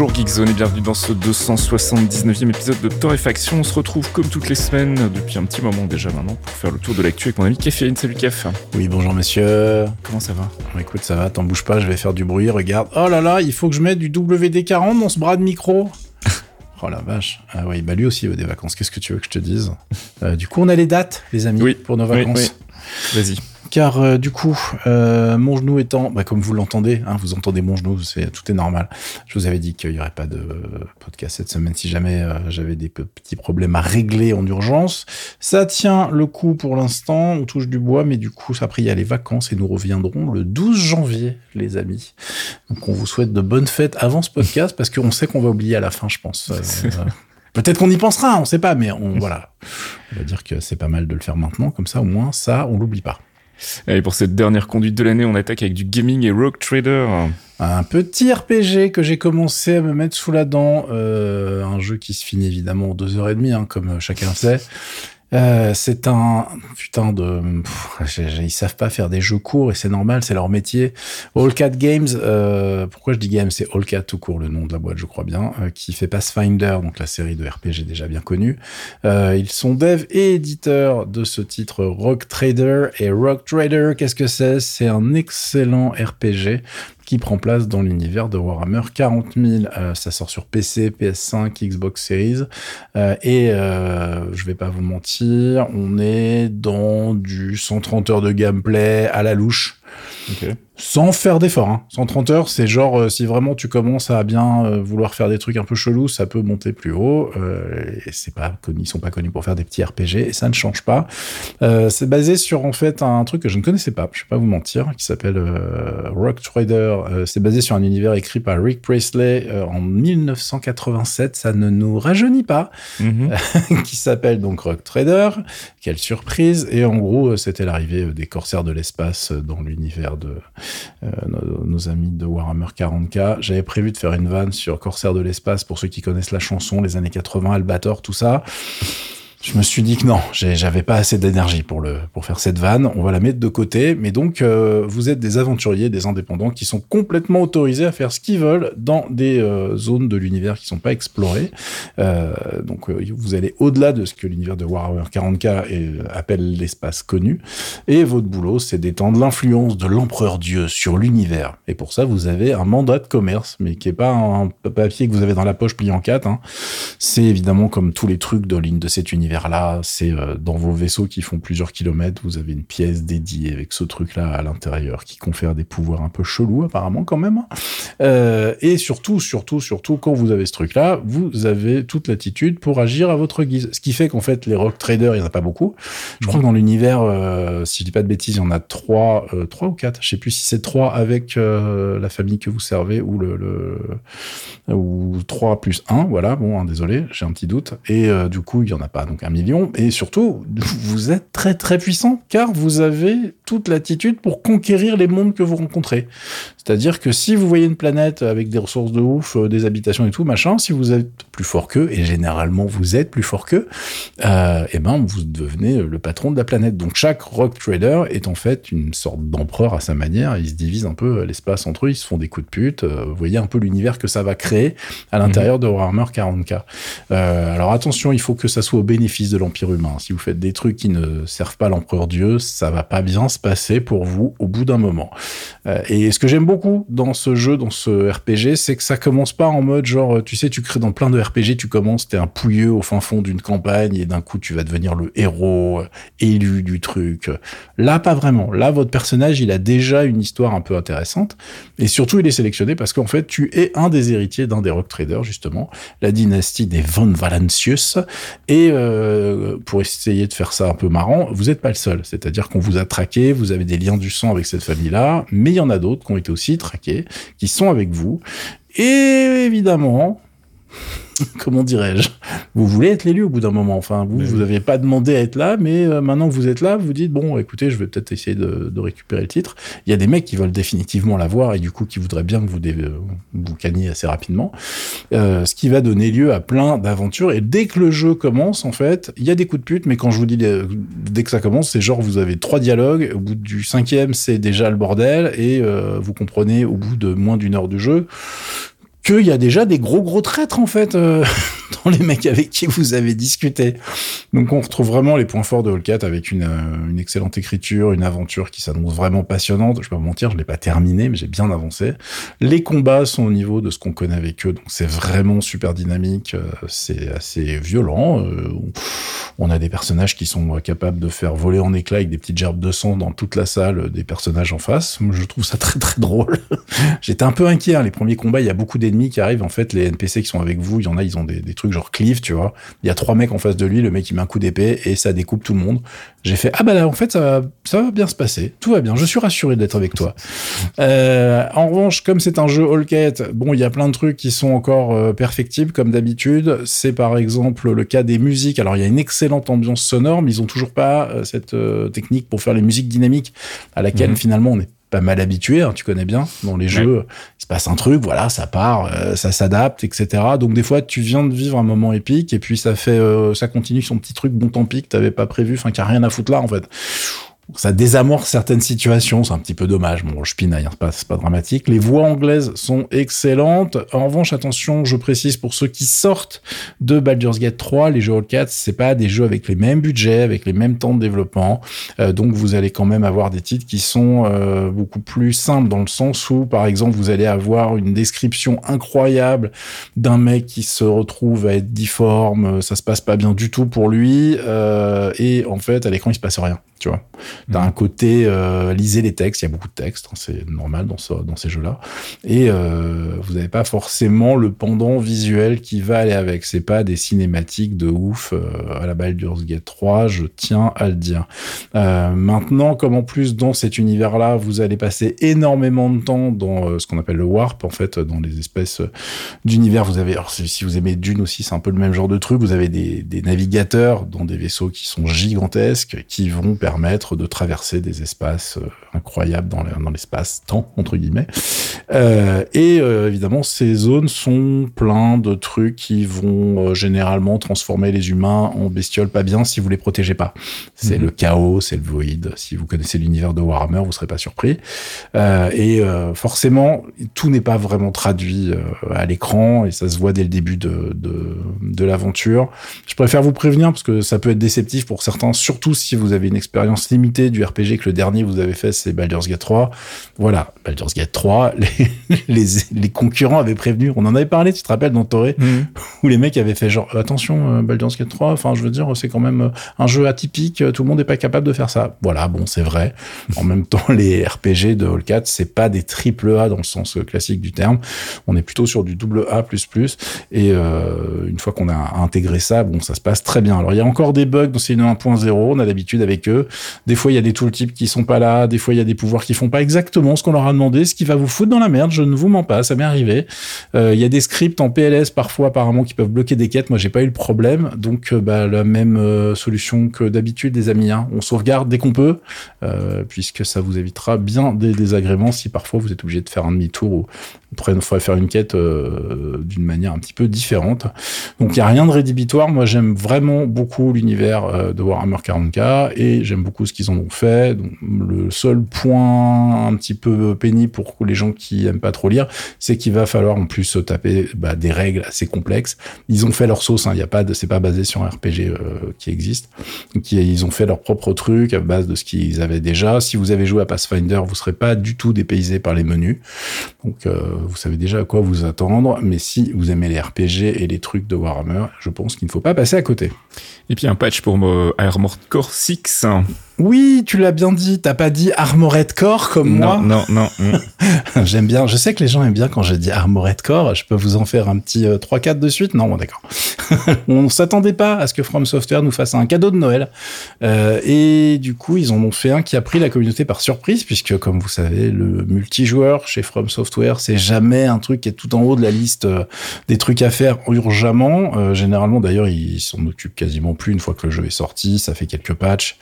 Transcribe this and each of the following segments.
Bonjour Geekzone et bienvenue dans ce 279e épisode de Torréfaction. On se retrouve comme toutes les semaines depuis un petit moment déjà maintenant pour faire le tour de l'actu avec mon ami Caféine. Salut Caf. Oui, bonjour monsieur. Comment ça va? Écoute, ça va, t'en bouge pas, je vais faire du bruit, regarde. Oh là là, il faut que je mette du WD-40 dans ce bras de micro. Oh la vache. Ah oui, bah lui aussi il veut des vacances. Qu'est-ce que tu veux que je te dise? Euh, Du coup, on a les dates, les amis, Oui, pour nos oui, vacances. Vas-y. Car euh, du coup, euh, mon genou étant, bah, comme vous l'entendez, hein, vous entendez mon genou, c'est tout est normal. Je vous avais dit qu'il y aurait pas de podcast cette semaine si jamais euh, j'avais des pe- petits problèmes à régler en urgence. Ça tient le coup pour l'instant, on touche du bois, mais du coup, après il y a les vacances et nous reviendrons le 12 janvier, les amis. Donc on vous souhaite de bonnes fêtes avant ce podcast parce qu'on sait qu'on va oublier à la fin, je pense. Peut-être qu'on y pensera, on sait pas, mais on voilà. On va dire que c'est pas mal de le faire maintenant, comme ça au moins ça, on l'oublie pas. Allez, pour cette dernière conduite de l'année, on attaque avec du gaming et Rogue Trader. Un petit RPG que j'ai commencé à me mettre sous la dent, euh, un jeu qui se finit évidemment en deux heures et demie, hein, comme chacun sait. Euh, c'est un putain de, ils savent pas faire des jeux courts et c'est normal, c'est leur métier. All Cat Games, euh, pourquoi je dis Games, c'est All Cat tout court, le nom de la boîte, je crois bien, euh, qui fait Pathfinder, donc la série de RPG déjà bien connue. Euh, ils sont dev et éditeurs de ce titre Rock Trader et Rock Trader, qu'est-ce que c'est? C'est un excellent RPG qui prend place dans l'univers de Warhammer 40 000. Euh, ça sort sur PC, PS5, Xbox Series. Euh, et euh, je vais pas vous mentir, on est dans du 130 heures de gameplay à la louche. Ok. Sans faire d'effort, hein. 130 heures, c'est genre euh, si vraiment tu commences à bien euh, vouloir faire des trucs un peu chelous, ça peut monter plus haut. Euh, et c'est pas connu, ils sont pas connus pour faire des petits RPG et ça ne change pas. C'est basé sur en fait un truc que je ne connaissais pas, je vais pas vous mentir, qui s'appelle Rock Trader. C'est basé sur un univers écrit par Rick Presley euh, en 1987. Ça ne nous rajeunit pas Mhm. qui s'appelle donc Rock Trader. Quelle surprise Et en gros, c'était l'arrivée des corsaires de l'espace dans l'univers de euh, nos, amis de Warhammer 40K. J'avais prévu de faire une vanne sur Corsaires de l'espace pour ceux qui connaissent la chanson, les années 80, Albator, tout ça. Je me suis dit que non, j'avais pas assez d'énergie pour le pour faire cette vanne. On va la mettre de côté. Mais donc, euh, vous êtes des aventuriers, des indépendants qui sont complètement autorisés à faire ce qu'ils veulent dans des euh, zones de l'univers qui sont pas explorées. Euh, donc, vous allez au-delà de ce que l'univers de Warhammer 40K est- euh, appelle l'espace connu. Et votre boulot, c'est d'étendre l'influence de l'empereur Dieu sur l'univers. Et pour ça, vous avez un mandat de commerce, mais qui est pas un papier que vous avez dans la poche plié en quatre. hein. C'est évidemment comme tous les trucs de ligne de cet univers-là. C'est euh, dans vos vaisseaux qui font plusieurs kilomètres, vous avez une pièce dédiée avec ce truc-là à l'intérieur qui confère des pouvoirs un peu chelous apparemment quand même. Euh, et surtout, surtout, surtout, quand vous avez ce truc-là, vous avez toute l'attitude pour agir à votre guise. Ce qui fait qu'en fait, les rock traders, il n'y en a pas beaucoup. Je crois que dans l'univers, euh, si je dis pas de bêtises, il y en a trois, trois ou quatre. Je sais plus si c'est trois avec la famille que vous servez ou le, ou trois plus un. Voilà. Bon, hein, désolé, j'ai un petit doute. Et du coup, il y en a pas donc un million. Et surtout, vous êtes très très puissant car vous avez toute l'attitude pour conquérir les mondes que vous rencontrez. C'est-à-dire que si vous voyez une planète avec des ressources de ouf, euh, des habitations et tout, machin, si vous êtes plus fort qu'eux, et généralement vous êtes plus fort qu'eux, euh, eh ben vous devenez le patron de la planète. Donc chaque rock trader est en fait une sorte d'empereur à sa manière. Ils se divisent un peu l'espace entre eux, ils se font des coups de pute. Euh, vous voyez un peu l'univers que ça va créer à l'intérieur de Warhammer 40k. Euh, alors attention, il faut que ça soit au bénéfice de l'Empire humain. Si vous faites des trucs qui ne servent pas l'empereur Dieu, ça va pas bien se passer pour vous au bout d'un moment. Euh, et ce que j'aime beaucoup dans ce jeu, dans ce RPG, c'est que ça commence pas en mode genre, tu sais, tu crées dans plein de RPG, tu commences, t'es un pouilleux au fin fond d'une campagne et d'un coup tu vas devenir le héros euh, élu du truc. Là, pas vraiment. Là, votre personnage, il a déjà une histoire un peu intéressante et surtout, il est sélectionné parce qu'en fait, tu es un des héritiers d'un des rock traders justement, la dynastie des von Valancius. Et euh, pour essayer de faire ça un peu marrant, vous n'êtes pas le seul. C'est-à-dire qu'on vous a traqué, vous avez des liens du sang avec cette famille-là, mais il y en a d'autres qui ont été aussi traqués, qui sont avec vous. Et évidemment, comment dirais-je? Vous voulez être l'élu au bout d'un moment. Enfin, vous, vous n'aviez pas demandé à être là, mais euh, maintenant que vous êtes là, vous dites bon, écoutez, je vais peut-être essayer de, récupérer le titre. Il y a des mecs qui veulent définitivement l'avoir et du coup qui voudraient bien que vous euh, vous caniez assez rapidement. Euh, ce qui va donner lieu à plein d'aventures. Et dès que le jeu commence, en fait, il y a des coups de pute, mais quand je vous dis dès que ça commence, c'est genre vous avez trois dialogues. Au bout du cinquième, c'est déjà le bordel et vous comprenez au bout de moins d'une heure de jeu qu'il y a déjà des gros gros traîtres en fait euh, dans les mecs avec qui vous avez discuté. Donc on retrouve vraiment les points forts de Hellcat avec une, euh, une excellente écriture, une aventure qui s'annonce vraiment passionnante. Je vais pas mentir, je l'ai pas terminé, mais j'ai bien avancé. Les combats sont au niveau de ce qu'on connaît avec eux, donc c'est vraiment super dynamique, euh, c'est assez violent. on a des personnages qui sont capables de faire voler en éclats avec des petites gerbes de sang dans toute la salle des personnages en face. Je trouve ça très très drôle. J'étais un peu inquiet, hein. les premiers combats, il y a beaucoup d'ennemis qui arrivent, en fait, les NPC qui sont avec vous, il y en a, ils ont des, trucs genre Cliff, tu vois. Il y a trois mecs en face de lui, le mec il met un coup d'épée et ça découpe tout le monde. J'ai fait ah bah là en fait ça va, ça va bien se passer, tout va bien. Je suis rassuré d'être avec toi. Euh, en revanche, comme c'est un jeu all bon il y a plein de trucs qui sont encore euh, perfectibles comme d'habitude. C'est par exemple le cas des musiques. Alors il y a une excellente ambiance sonore, mais ils ont toujours pas euh, cette technique pour faire les musiques dynamiques à laquelle mhm. finalement on est pas mal habitué, hein, tu connais bien, dans les jeux, il se passe un truc, voilà, ça part, euh, ça s'adapte, etc. Donc des fois, tu viens de vivre un moment épique et puis ça fait, euh, ça continue son petit truc bon tant pis que t'avais pas prévu, enfin qui a rien à foutre là en fait ça désamorce certaines situations, c'est un petit peu dommage. Bon, je pinaille, hein, c'est pas, pas dramatique. Les voix anglaises sont excellentes. En revanche, attention, je précise pour ceux qui sortent de Baldur's Gate 3, les jeux All 4, c'est pas des jeux avec les mêmes budgets, avec les mêmes temps de développement. Euh, donc, vous allez quand même avoir des titres qui sont euh, beaucoup plus simples dans le sens où, par exemple, vous allez avoir une description incroyable d'un mec qui se retrouve à être difforme, ça se passe pas bien du tout pour lui, euh, et en fait, à l'écran, il se passe rien tu vois. T'as un côté euh, lisez les textes, il y a beaucoup de textes, hein, c'est normal dans, ce, dans ces jeux-là. Et euh, vous n'avez pas forcément le pendant visuel qui va aller avec. C'est pas des cinématiques de ouf euh, à la Baldur's Gate 3, je tiens à le dire. Maintenant, comme en plus dans cet univers-là, vous allez passer énormément de temps dans ce qu'on appelle le warp, en fait, dans les espèces d'univers. Vous avez, alors si vous aimez Dune aussi, c'est un peu le même genre de truc. Vous avez des, des navigateurs dans des vaisseaux qui sont gigantesques, qui vont permettre de traverser des espaces euh, incroyables dans l'espace-temps, entre guillemets. Euh, et euh, évidemment, ces zones sont plein de trucs qui vont généralement transformer les humains en bestioles pas bien si vous les protégez pas. C'est mhm. le chaos, c'est le void. Si vous connaissez l'univers de Warhammer, vous serez pas surpris. et forcément, tout n'est pas vraiment traduit à l'écran et ça se voit dès le début de, de, de l'aventure. Je préfère vous prévenir parce que ça peut être déceptif pour certains, surtout si vous avez une expérience expérience du RPG que le dernier vous avez fait, c'est Baldur's Gate 3. Voilà, Baldur's Gate 3, les, les, concurrents avaient prévenu, on en avait parlé, tu te rappelles, dans Toré, mhm. où les mecs avaient fait genre, attention, euh, Baldur's Gate 3, enfin, je veux dire, c'est quand même euh, un jeu atypique, tout le monde n'est pas capable de faire ça. Voilà, bon, c'est vrai. En même temps, les RPG de Hall 4, c'est pas des triple A dans le sens euh, classique du terme. On est plutôt sur du double A++. Et euh, une fois qu'on a intégré ça, bon, ça se passe très bien. Alors, il y a encore des bugs dans CN 1.0, on a l'habitude avec eux. Des fois, il y a des tooltips qui sont pas là. Des fois, il y a des pouvoirs qui font pas exactement ce qu'on leur a demandé, ce qui va vous foutre dans la merde. Je ne vous mens pas, ça m'est arrivé. Euh, il y a des scripts en PLS parfois, apparemment, qui peuvent bloquer des quêtes. Moi, j'ai pas eu le problème. Donc, euh, bah, la même euh, solution que d'habitude, les amis. Hein. On sauvegarde dès qu'on peut, puisque ça vous évitera bien des désagréments si parfois vous êtes obligé de faire un demi-tour ou il faudrait faire une quête d'une manière un petit peu différente. Donc, il y a rien de rédhibitoire. Moi, j'aime vraiment beaucoup l'univers de Warhammer 40k et j'aime beaucoup ce qu'ils en fait. le seul point un petit peu pénible pour les gens qui aiment pas trop lire, c'est qu'il va falloir en plus se taper bah, des règles assez complexes. Ils ont fait leur sauce, il hein, y a pas c'est pas basé sur un RPG euh, qui existe. Ils ont fait leur propre truc à base de ce qu'ils avaient déjà. Si vous avez joué à Pathfinder, vous serez pas du tout dépaysé par les menus. Donc euh, vous savez déjà à quoi vous attendre. Mais si vous aimez les RPG et les trucs de Warhammer, je pense qu'il ne faut pas passer à côté. Et puis un patch pour Armored Core 6 Oui, tu l'as bien dit. T'as pas dit Armored Core comme moi. Non, non, non. J'aime bien. Je sais que les gens aiment bien quand je dis Armored Core. Je peux vous en faire un petit 3-4 euh, de suite. Non, bon, d'accord. On s'attendait pas à ce que From Software nous fasse un cadeau de Noël. Euh, et du coup, ils en ont fait un qui a pris la communauté par surprise, puisque comme vous savez, le multijoueur chez From Software, c'est jamais un truc qui est tout en haut de la liste euh, des trucs à faire urgemment. Euh, généralement, d'ailleurs, ils s'en occupent quasiment plus une fois que le jeu est sorti. Ça fait quelques patchs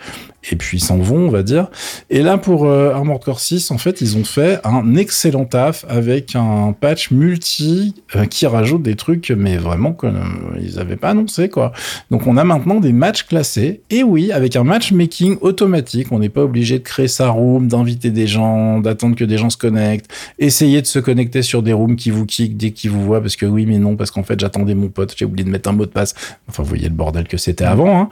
et puis ils s'en vont, on va dire. Et là, pour euh, Armored Core 6, en fait, ils ont fait un excellent taf avec un patch multi euh, qui rajoute des trucs, mais vraiment qu'ils euh, n'avaient pas annoncé, quoi. Donc, on a maintenant des matchs classés. Et oui, avec un matchmaking automatique, on n'est pas obligé de créer sa room, d'inviter des gens, d'attendre que des gens se connectent, essayer de se connecter sur des rooms qui vous kick dès qu'ils vous voient, parce que oui, mais non, parce qu'en fait, j'attendais mon pote, j'ai oublié de mettre un mot de passe. Enfin, vous voyez le bordel que c'était avant. Hein.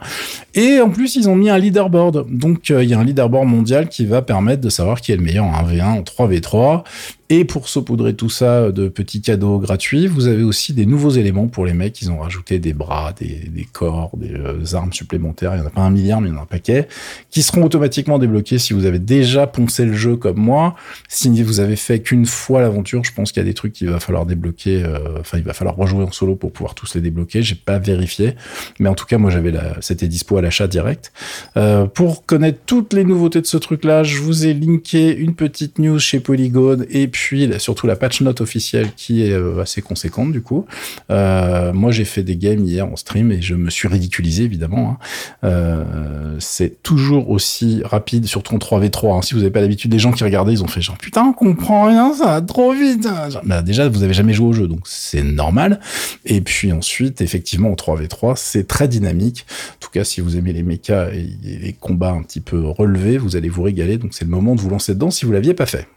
Et en plus, ils ont mis un leaderboard donc, euh, il y a un leaderboard mondial qui va permettre de savoir qui est le meilleur en 1v1, en 3v3. Et pour saupoudrer tout ça de petits cadeaux gratuits, vous avez aussi des nouveaux éléments pour les mecs. Ils ont rajouté des bras, des, corps, des euh, armes supplémentaires. Il n'y en a pas un milliard, mais il y en a un paquet. Qui seront automatiquement débloqués si vous avez déjà poncé le jeu comme moi. Si vous avez fait qu'une fois l'aventure, je pense qu'il y a des trucs qu'il va falloir débloquer. Euh, enfin, il va falloir rejouer en solo pour pouvoir tous les débloquer. J'ai pas vérifié. Mais en tout cas, moi, j'avais c'était dispo à l'achat direct. Euh, pour connaître toutes les nouveautés de ce truc-là, je vous ai linké une petite news chez Polygon et puis surtout la patch note officielle qui est euh, assez conséquente du coup. Euh, moi j'ai fait des games hier en stream et je me suis ridiculisé évidemment. Hein. Euh, c'est toujours aussi rapide, surtout en 3v3. Hein. Si vous n'avez pas l'habitude, des gens qui regardaient, ils ont fait genre putain on comprend rien, ça va trop vite. Bah, déjà vous avez jamais joué au jeu donc c'est normal. Et puis ensuite effectivement en 3v3 c'est très dynamique. En tout cas si vous aimez les mechas et les combats un petit peu relevés, vous allez vous régaler. Donc c'est le moment de vous lancer dedans si vous l'aviez pas fait.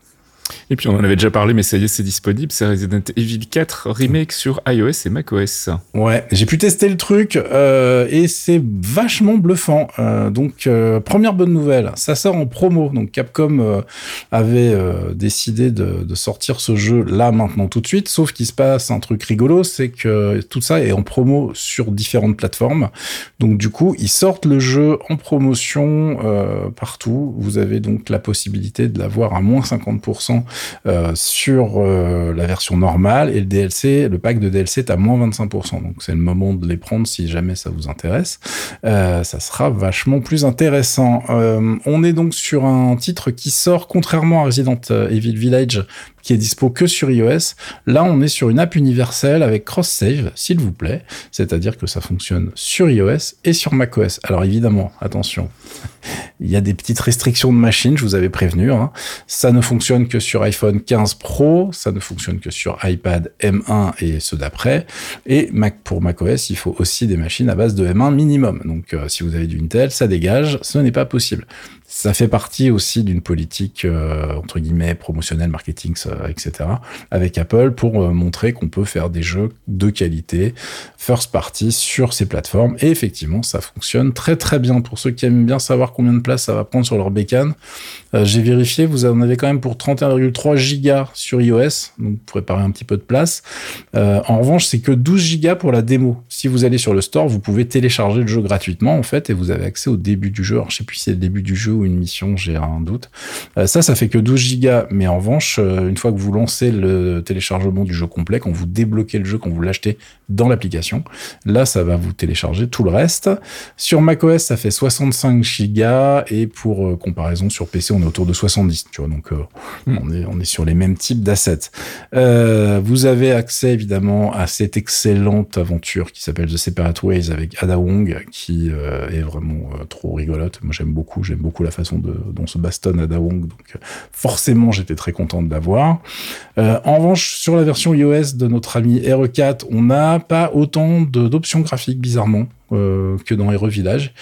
Et puis on en avait déjà parlé, mais ça y est, c'est disponible. C'est Resident Evil 4 remake sur iOS et macOS. Ouais, j'ai pu tester le truc euh, et c'est vachement bluffant. Euh, donc euh, première bonne nouvelle, ça sort en promo. Donc Capcom avait décidé de, de, sortir ce jeu là maintenant tout de suite. Sauf qu'il se passe un truc rigolo, c'est que tout ça est en promo sur différentes plateformes. Donc du coup, ils sortent le jeu en promotion partout. Vous avez donc la possibilité de l'avoir à moins 50% euh, sur euh, la version normale et le DLC, le pack de DLC est à moins 25%. Donc c'est le moment de les prendre si jamais ça vous intéresse. Euh, ça sera vachement plus intéressant. on est donc sur un titre qui sort contrairement à Resident Evil Village qui est dispo que sur iOS. Là, on est sur une app universelle avec cross-save, s'il vous plaît. C'est-à-dire que ça fonctionne sur iOS et sur macOS. Alors évidemment, attention, il y a des petites restrictions de machine, je vous avais prévenu. Hein. Ça ne fonctionne que sur iPhone 15 Pro, ça ne fonctionne que sur iPad M1 et ceux d'après. Et Mac pour macOS, il faut aussi des machines à base de M1 minimum. Donc euh, si vous avez du Intel, ça dégage, ce n'est pas possible. Ça fait partie aussi d'une politique euh, entre guillemets promotionnelle, marketing, etc. avec Apple pour euh, montrer qu'on peut faire des jeux de qualité first party sur ces plateformes. Et effectivement, ça fonctionne très très bien. Pour ceux qui aiment bien savoir combien de place ça va prendre sur leur bécane, euh, j'ai vérifié, vous en avez quand même pour 31,3 gigas sur iOS, donc vous parler un petit peu de place. En revanche, c'est que 12 gigas pour la démo. Si vous allez sur le store, vous pouvez télécharger le jeu gratuitement en fait et vous avez accès au début du jeu. Alors, je sais plus si c'est le début du jeu ou une mission, j'ai un doute. Euh, ça, ça fait que 12 gigas, mais en revanche, une fois que vous lancez le téléchargement du jeu complet, quand vous débloquez le jeu, quand vous l'achetez dans l'application, là, ça va vous télécharger tout le reste. Sur macOS, ça fait 65 gigas et pour comparaison sur PC, on est autour de 70, tu vois, donc euh, hmm. on, est, on est sur les mêmes types d'assets. Euh, vous avez accès évidemment à cette excellente aventure qui s'appelle The Separate Ways avec Ada Wong, qui euh, est vraiment trop rigolote. Moi j'aime beaucoup, j'aime beaucoup la façon de, dont se bastonne Ada Wong, donc forcément j'étais très content de l'avoir. en revanche, sur la version iOS de notre ami RE4, on pas autant d'options graphiques bizarrement. Euh, que dans Hero Village.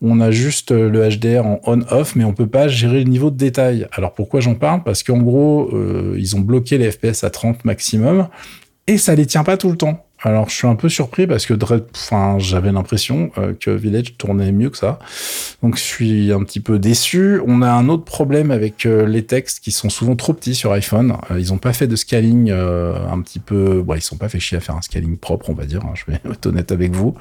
On a juste euh, le HDR en on-off, mais on peut pas gérer le niveau de détail. Alors pourquoi j'en parle? Parce qu'en gros, euh, ils ont bloqué les FPS à 30 maximum et ça les tient pas tout le temps. Alors, je suis un peu surpris parce que enfin, j'avais l'impression euh, que Village tournait mieux que ça. Donc, je suis un petit peu déçu. On a un autre problème avec euh, les textes qui sont souvent trop petits sur iPhone. Euh, ils ont pas fait de scaling un petit peu. Bon, ils sont pas fait chier à faire un scaling propre, on va dire. Hein, je vais être honnête avec vous.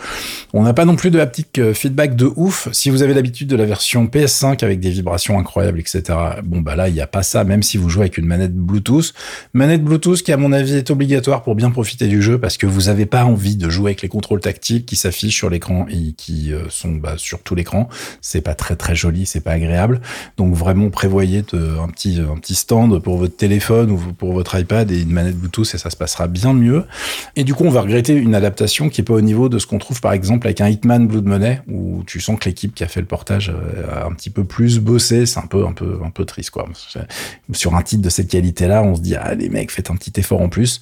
On n'a pas non plus de haptic feedback de ouf. Si vous avez l'habitude de la version PS5 avec des vibrations incroyables, etc. Bon, bah là, il n'y a pas ça, même si vous jouez avec une manette Bluetooth. Manette Bluetooth qui, à mon avis, est obligatoire pour bien profiter du jeu parce que vous avez pas envie de jouer avec les contrôles tactiles qui s'affichent sur l'écran et qui euh, sont bah, sur tout l'écran. C'est pas très très joli, c'est pas agréable. Donc vraiment prévoyez un petit un petit stand pour votre téléphone ou pour votre iPad et une manette Bluetooth et ça se passera bien mieux. Et du coup, on va regretter une adaptation qui est pas au niveau de ce qu'on trouve par exemple avec un Hitman Blood Money où tu sens que l'équipe qui a fait le portage euh, a un petit peu plus bossé. C'est un peu un peu un peu triste quoi. Sur un titre de cette qualité-là, on se dit ah les mecs faites un petit effort en plus.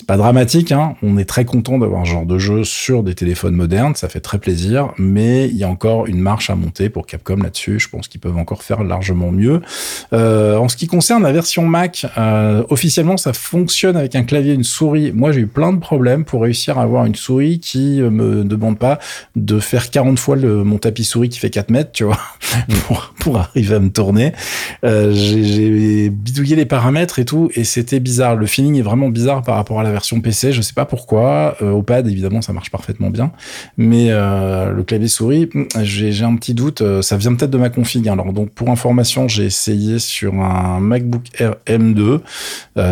C'est pas dramatique, hein. On est très content d'avoir ce genre de jeu sur des téléphones modernes, ça fait très plaisir, mais il y a encore une marche à monter pour Capcom là-dessus. Je pense qu'ils peuvent encore faire largement mieux. Euh, en ce qui concerne la version Mac, euh, officiellement, ça fonctionne avec un clavier et une souris. Moi, j'ai eu plein de problèmes pour réussir à avoir une souris qui me demande pas de faire 40 fois le, mon tapis souris qui fait 4 mètres, tu vois, pour, pour arriver à me tourner. Euh, j'ai bidouillé les paramètres et tout, et c'était bizarre. Le feeling est vraiment bizarre par rapport à la version PC. Je sais pas pourquoi. Euh, au pad, évidemment, ça marche parfaitement bien. Mais euh, le clavier souris, j'ai un petit doute. Euh, ça vient peut-être de ma config. Alors, donc, pour information, j'ai essayé sur un MacBook Air M2.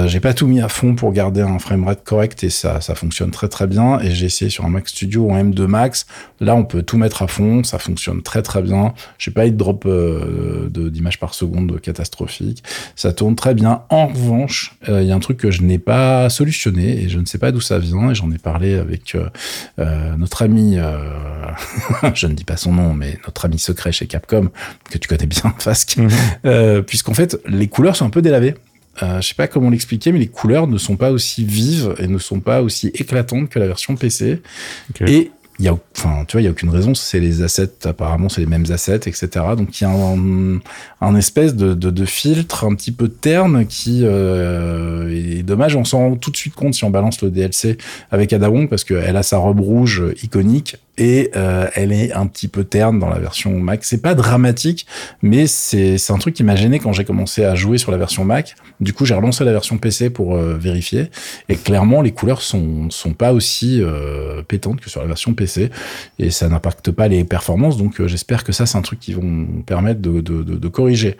j'ai pas tout mis à fond pour garder un framerate correct et ça, ça fonctionne très très bien. Et j'ai essayé sur un Mac Studio en M2 Max. Là, on peut tout mettre à fond. Ça fonctionne très très bien. J'ai pas eu de drop d'images par seconde catastrophique. Ça tourne très bien. En revanche, il y a un truc que je n'ai pas solutionné et je ne sais pas d'où ça vient et j'en ai parlé avec euh, euh, notre ami, euh, je ne dis pas son nom, mais notre ami secret chez Capcom que tu connais bien, Fasque, mhm. puisqu'en fait les couleurs sont un peu délavées. Euh, je sais pas comment l'expliquer, mais les couleurs ne sont pas aussi vives et ne sont pas aussi éclatantes que la version PC. Et il y a, enfin, tu vois, il y a aucune raison. C'est les assets, apparemment, c'est les mêmes assets, etc. Donc il y a un, espèce de, de, de, filtre un petit peu terne qui euh, est dommage. On s'en rend tout de suite compte si on balance le DLC avec Ada Wong parce qu'elle a sa robe rouge iconique et euh, elle est un petit peu terne dans la version Mac. C'est pas dramatique, mais c'est un truc qui m'a gêné quand j'ai commencé à jouer sur la version Mac. Du coup, j'ai relancé la version PC pour euh, vérifier, et clairement, les couleurs sont sont pas aussi euh, pétantes que sur la version PC, et ça n'impacte pas les performances. Donc, j'espère que ça, c'est un truc qui vont permettre de, de, corriger.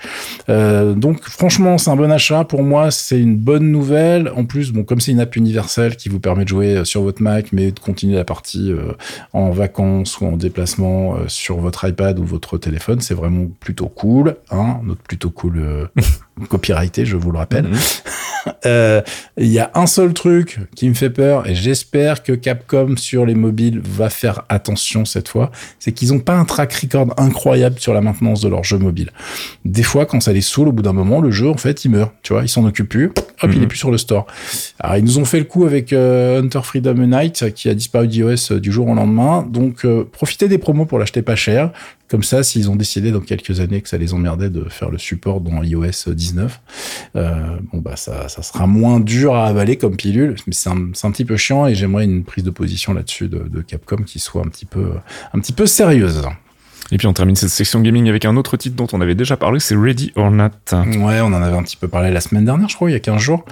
donc, franchement, c'est un bon achat pour moi. C'est une bonne nouvelle. En plus, bon, comme c'est une app universelle qui vous permet de jouer sur votre Mac, mais de continuer la partie en vacances vacances ou en déplacement euh, sur votre iPad ou votre téléphone, c'est vraiment plutôt cool. Hein notre plutôt cool euh, copyrighté, je vous le rappelle. Mhm. Euh, il y a un seul truc qui me fait peur et j'espère que Capcom sur les mobiles va faire attention cette fois, c'est qu'ils n'ont pas un track record incroyable sur la maintenance de leur jeu mobile. Des fois, quand ça les saoule, au bout d'un moment, le jeu en fait il meurt. Tu vois, ils s'en occupent plus. Hop, il est mhm. plus sur le store. Alors ils nous ont fait le coup avec Hunter Freedom Unite qui a disparu d'iOS du jour au lendemain. Donc, euh, profitez des promos pour l'acheter pas cher. Comme ça, s'ils ont décidé dans quelques années que ça les emmerdait de faire le support dans iOS 19, euh, bon bah ça, sera moins dur à avaler comme pilule. Mais c'est un, petit peu chiant et j'aimerais une prise de position là-dessus de, Capcom qui soit un petit peu sérieuse. Et puis on termine cette section gaming avec un autre titre dont on avait déjà parlé, c'est Ready or Not. Ouais, on en avait un petit peu parlé la semaine dernière, je crois, il y a 15 jours,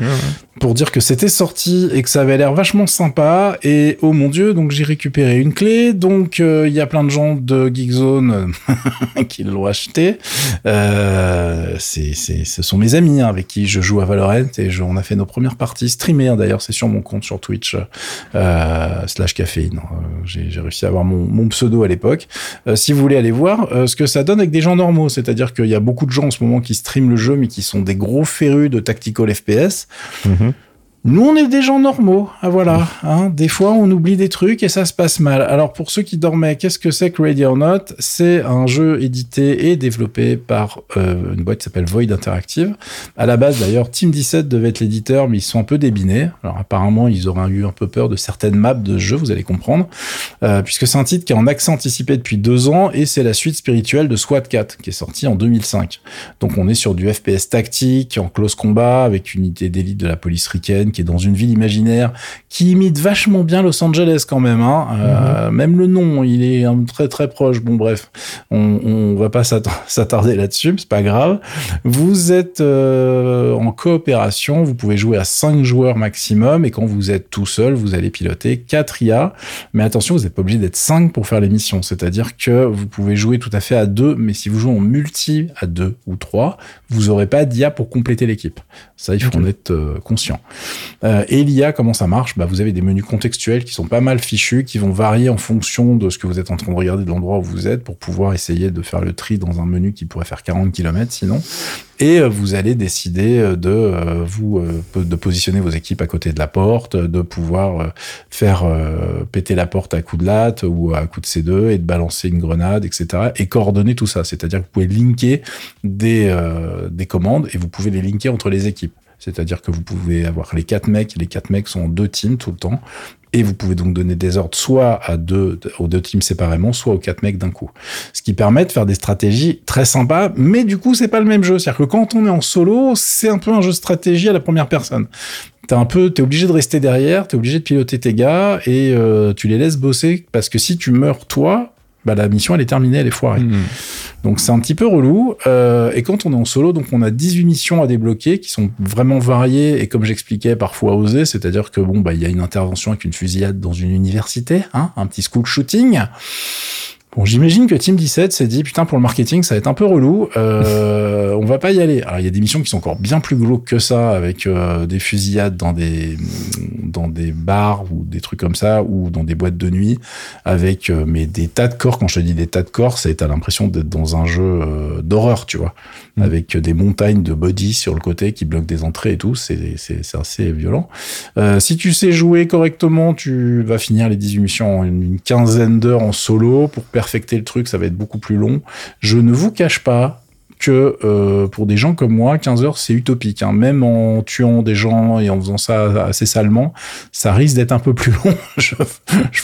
pour dire que c'était sorti et que ça avait l'air vachement sympa. Et oh mon dieu, donc j'ai récupéré une clé, donc euh, il y a plein de gens de Geekzone qui l'ont acheté. Euh, c'est, c'est, ce sont mes amis hein, avec qui je joue à Valorant et je, on a fait nos premières parties streamées. Hein, d'ailleurs, c'est sur mon compte sur Twitch euh, slash caféine. Euh, j'ai, j'ai réussi à avoir mon, mon pseudo à l'époque. Si vous voulez aller voir euh, ce que ça donne avec des gens normaux. C'est-à-dire qu'il y a beaucoup de gens en ce moment qui streament le jeu, mais qui sont des gros férus de tactical FPS. Mhm. Nous, on est des gens normaux. Ah, voilà. Hein. Des fois, on oublie des trucs et ça se passe mal. Alors, pour ceux qui dormaient, qu'est-ce que c'est que Ready or Not? C'est un jeu édité et développé par euh, une boîte qui s'appelle Void Interactive. À la base, d'ailleurs, Team 17 devait être l'éditeur, mais ils sont un peu débinés. Alors, apparemment, ils auraient eu un peu peur de certaines maps de jeu, vous allez comprendre. Euh, puisque c'est un titre qui est en accès anticipé depuis deux ans et c'est la suite spirituelle de SWAT 4, qui est sorti en 2005. Donc, on est sur du FPS tactique, en close combat, avec une unité d'élite de la police ricaine qui est dans une ville imaginaire, qui imite vachement bien Los Angeles quand même. Hein. Euh, mhm. Même le nom, il est très très proche. Bon bref, on, on va pas s'attarder là-dessus, c'est pas grave. Vous êtes euh, en coopération, vous pouvez jouer à 5 joueurs maximum, et quand vous êtes tout seul, vous allez piloter 4 IA. Mais attention, vous n'êtes pas obligé d'être 5 pour faire les missions, c'est-à-dire que vous pouvez jouer tout à fait à 2, mais si vous jouez en multi à 2 ou 3, vous aurez pas d'IA pour compléter l'équipe. Ça, il faut en être euh, conscient. Euh, et l'IA, comment ça marche? Bah, Vous avez des menus contextuels qui sont pas mal fichus, qui vont varier en fonction de ce que vous êtes en train de regarder, de l'endroit où vous êtes, pour pouvoir essayer de faire le tri dans un menu qui pourrait faire 40 km sinon et euh, vous allez décider euh, de euh, vous de positionner vos équipes à côté de la porte, de pouvoir faire péter la porte à coup de latte ou à coup de C2 et de balancer une grenade, etc. et coordonner tout ça. C'est-à-dire que vous pouvez linker des des commandes et vous pouvez les linker entre les équipes. C'est-à-dire que vous pouvez avoir les quatre mecs, les quatre mecs sont en deux teams tout le temps, et vous pouvez donc donner des ordres soit à deux, aux deux teams séparément, soit aux quatre mecs d'un coup. Ce qui permet de faire des stratégies très sympas, mais du coup, c'est pas le même jeu. C'est-à-dire que quand on est en solo, c'est un peu un jeu de stratégie à la première personne. T'es un peu, t'es obligé de rester derrière, t'es obligé de piloter tes gars et euh, tu les laisses bosser parce que si tu meurs toi, bah, la mission elle est terminée, elle est foirée. Mmh. Donc c'est un petit peu relou. Euh, et quand on est en solo, donc on a 18 missions à débloquer qui sont vraiment variées et comme j'expliquais, parfois osées. C'est-à-dire que bon, bah il y a une intervention avec une fusillade dans une université, hein, un petit school shooting. Bon, j'imagine que Team 17 s'est dit putain pour le marketing ça va être un peu relou, euh, on va pas y aller. Alors il y a des missions qui sont encore bien plus glauques que ça, avec euh, des fusillades dans des dans des bars ou des trucs comme ça, ou dans des boîtes de nuit, avec euh, mais des tas de corps. Quand je te dis des tas de corps, c'est t'as l'impression d'être dans un jeu euh, d'horreur, tu vois, mm. avec des montagnes de body sur le côté qui bloquent des entrées et tout. C'est c'est c'est assez violent. si tu sais jouer correctement, tu vas finir les 18 missions en une quinzaine d'heures en solo pour perdre perfecter le truc, ça va être beaucoup plus long. Je ne vous cache pas que euh, pour des gens comme moi, 15 heures, c'est utopique. Hein. Même en tuant des gens et en faisant ça assez salement, ça risque d'être un peu plus long. je,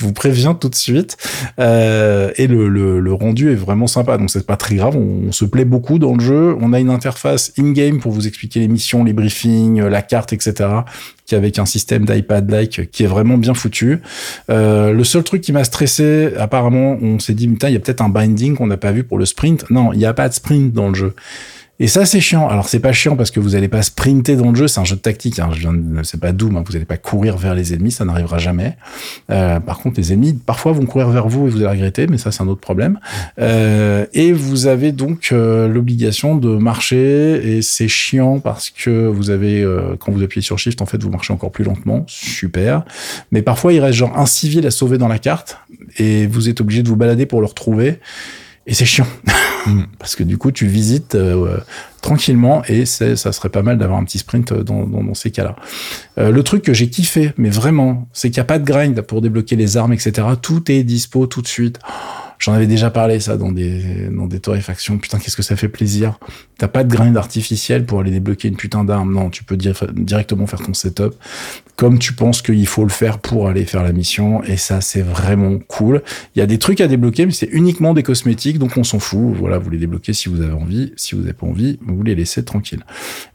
vous préviens tout de suite. Euh, et le, rendu est vraiment sympa, donc c'est pas très grave. On, on, se plaît beaucoup dans le jeu. On a une interface in-game pour vous expliquer les missions, les briefings, la carte, etc avec un système d'iPad-like qui est vraiment bien foutu. Euh, le seul truc qui m'a stressé, apparemment, on s'est dit, putain, il y a peut-être un binding qu'on n'a pas vu pour le sprint. Non, il n'y a pas de sprint dans le jeu. Et ça, c'est chiant. Alors, c'est pas chiant parce que vous allez pas sprinter dans le jeu. C'est un jeu de tactique. Hein. C'est pas Doom. Hein. Vous allez pas courir vers les ennemis. Ça n'arrivera jamais. Euh, par contre, les ennemis, parfois, vont courir vers vous et vous allez regretter. Mais ça, c'est un autre problème. Euh, et vous avez donc euh, l'obligation de marcher. Et c'est chiant parce que vous avez, euh, quand vous appuyez sur Shift, en fait, vous marchez encore plus lentement. Super. Mais parfois, il reste genre un civil à sauver dans la carte. Et vous êtes obligé de vous balader pour le retrouver. Et c'est chiant. Mm. Parce que du coup, tu visites euh, tranquillement et ça serait pas mal d'avoir un petit sprint dans, dans, dans ces cas-là. Euh, le truc que j'ai kiffé, mais vraiment, c'est qu'il n'y a pas de grind pour débloquer les armes, etc. Tout est dispo tout de suite. J'en avais déjà parlé ça dans des dans des torréfactions. Putain, qu'est-ce que ça fait plaisir. T'as pas de grind artificiel pour aller débloquer une putain d'arme. Non, tu peux directement faire ton setup comme tu penses qu'il faut le faire pour aller faire la mission. Et ça, c'est vraiment cool. Il y a des trucs à débloquer, mais c'est uniquement des cosmétiques, donc on s'en fout. Voilà, vous les débloquez si vous avez envie. Si vous n'avez pas envie, vous les laissez tranquilles.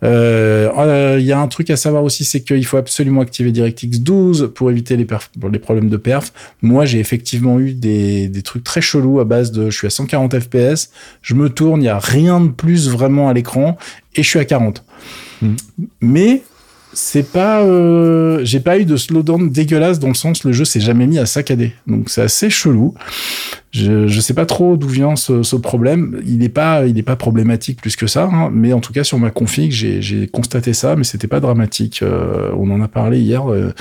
Euh, euh, il y a un truc à savoir aussi, c'est qu'il faut absolument activer DirectX 12 pour éviter les, les problèmes de perf. Moi, j'ai effectivement eu des, des trucs très chelous à base de, je suis à 140 FPS, je me tourne, il y a rien de plus vraiment à l'écran et je suis à 40. Hmm. Mais c'est pas euh, j'ai pas eu de slowdown dégueulasse dans le sens le jeu s'est jamais mis à saccader donc c'est assez chelou je, je sais pas trop d'où vient ce, ce, problème. Il n'est pas, il est pas problématique plus que ça, hein, mais en tout cas sur ma config, j'ai constaté ça, mais c'était pas dramatique. Euh, on en a parlé hier, euh,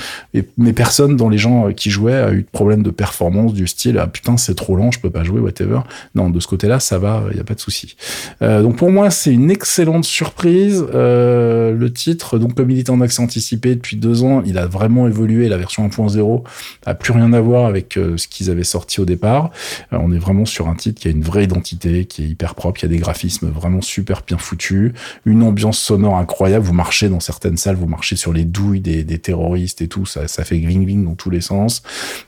mais personne dans les gens qui jouaient a eu de problème de performance du style ah putain c'est trop lent, je peux pas jouer, whatever. Non, de ce côté-là, ça va, il y a pas de souci. Euh, donc pour moi, c'est une excellente surprise. Euh, le titre, donc comme il était en accès anticipé depuis deux ans, il a vraiment évolué. La version 1.0 a plus rien à voir avec ce qu'ils avaient sorti au départ. Euh, on est vraiment sur un titre qui a une vraie identité, qui est hyper propre, qui a des graphismes vraiment super bien foutus, une ambiance sonore incroyable. Vous marchez dans certaines salles, vous marchez sur les douilles des, terroristes et tout, ça, ça fait gling gling dans tous les sens.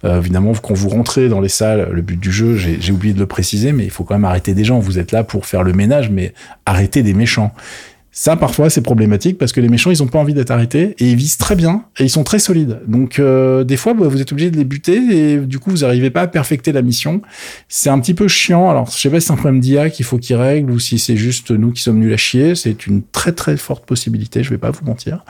Euh, évidemment, quand vous rentrez dans les salles, le but du jeu, j'ai oublié de le préciser, mais il faut quand même arrêter des gens. Vous êtes là pour faire le ménage, mais arrêter des méchants Ça, parfois, c'est problématique parce que les méchants, ils ont pas envie d'être arrêtés et ils visent très bien et ils sont très solides. Donc, euh, des fois, bah, vous êtes obligé de les buter et du coup, vous n'arrivez pas à perfecter la mission. C'est un petit peu chiant. Alors, je sais pas si c'est un problème d'IA qu'il faut qu'il règle ou si c'est juste nous qui sommes nuls à chier. C'est une très très forte possibilité. Je vais pas vous mentir.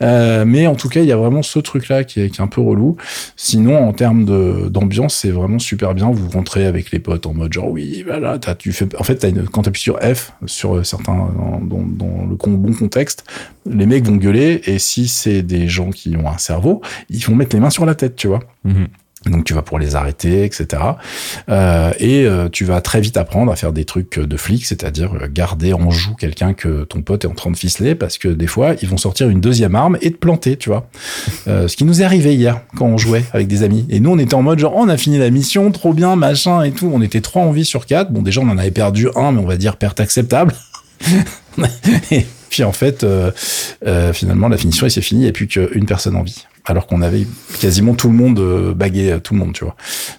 Euh, mais en tout cas, il y a vraiment ce truc-là qui est, qui est un peu relou. Sinon, en termes d'ambiance, c'est vraiment super bien. Vous rentrez avec les potes en mode genre oui, voilà, as, tu fais. En fait, as une, quand tu appuies sur F sur certains dans, dans le bon contexte, les mecs vont gueuler et si c'est des gens qui ont un cerveau, ils vont mettre les mains sur la tête, tu vois. Mhm. Donc tu vas pour les arrêter, etc. Euh, et euh, tu vas très vite apprendre à faire des trucs de flic, c'est-à-dire euh, garder en joue quelqu'un que ton pote est en train de ficeler, parce que des fois ils vont sortir une deuxième arme et te planter, tu vois. ce qui nous est arrivé hier quand on jouait avec des amis. Et nous on était en mode genre on a fini la mission, trop bien, machin et tout. On était trois en vie sur quatre. Bon déjà on en avait perdu un, mais on va dire perte acceptable. et puis en fait, finalement la finition il s'est fini, il n'y a plus qu'une personne en vie alors qu'on avait quasiment tout le monde euh, bagué tout le monde, tu vois.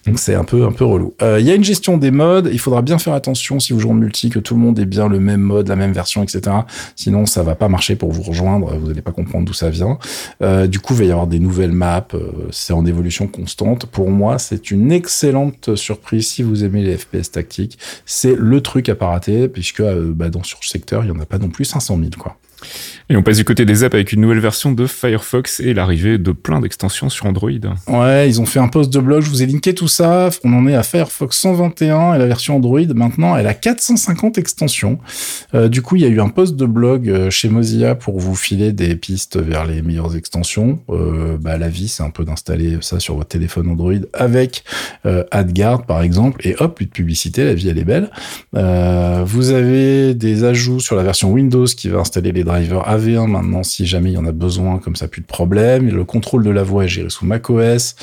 Donc c'est un peu un peu relou. Euh, il y a une gestion des modes. Il faudra bien faire attention si vous jouez en multi que tout le monde ait bien le même mode, la même version, etc. Sinon ça va pas marcher pour vous rejoindre. Vous n'allez pas comprendre d'où ça vient. Euh, du coup, il va y avoir des nouvelles maps. c'est en évolution constante. Pour moi, c'est une excellente surprise si vous aimez les FPS tactiques. C'est le truc à pas rater puisque bah, dans sur le secteur, il y en a pas non plus 500 000 quoi. Et on passe du côté des apps avec une nouvelle version de Firefox et l'arrivée de plein d'extensions sur Android. Ouais, ils ont fait un post de blog, je vous ai linké tout ça. On en est à Firefox 121 et la version Android maintenant, elle a 450 extensions. Euh, du coup, il y a eu un post de blog euh, chez Mozilla pour vous filer des pistes vers les meilleures extensions. Euh, bah, la vie, c'est un peu d'installer ça sur votre téléphone Android avec AdGuard par exemple et hop, plus de publicité, la vie elle est belle. Vous avez des ajouts sur la version Windows qui va installer les drivers AV1 maintenant si jamais il y en a besoin, comme ça plus de problème. Le contrôle de la voix est géré sous macOS.